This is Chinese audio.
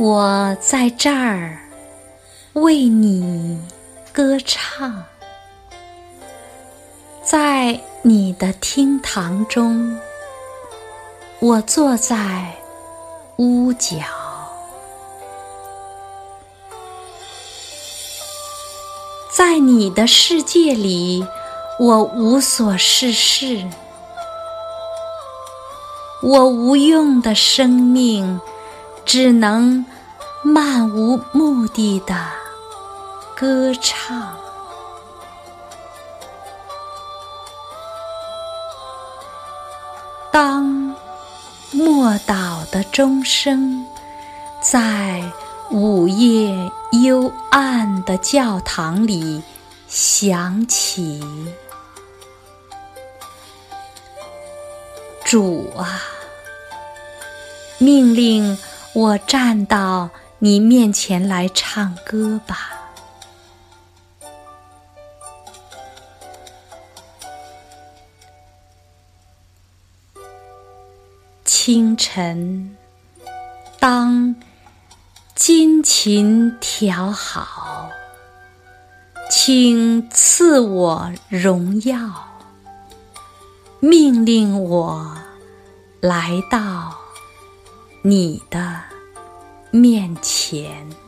我在这儿为你歌唱，在你的厅堂中，我坐在屋角，在你的世界里，我无所事事，我无用的生命。只能漫无目的的歌唱。当默祷的钟声在午夜幽暗的教堂里响起，主啊，命令。我站到你面前来唱歌吧。清晨，当金琴调好，请赐我荣耀，命令我来到。你的面前。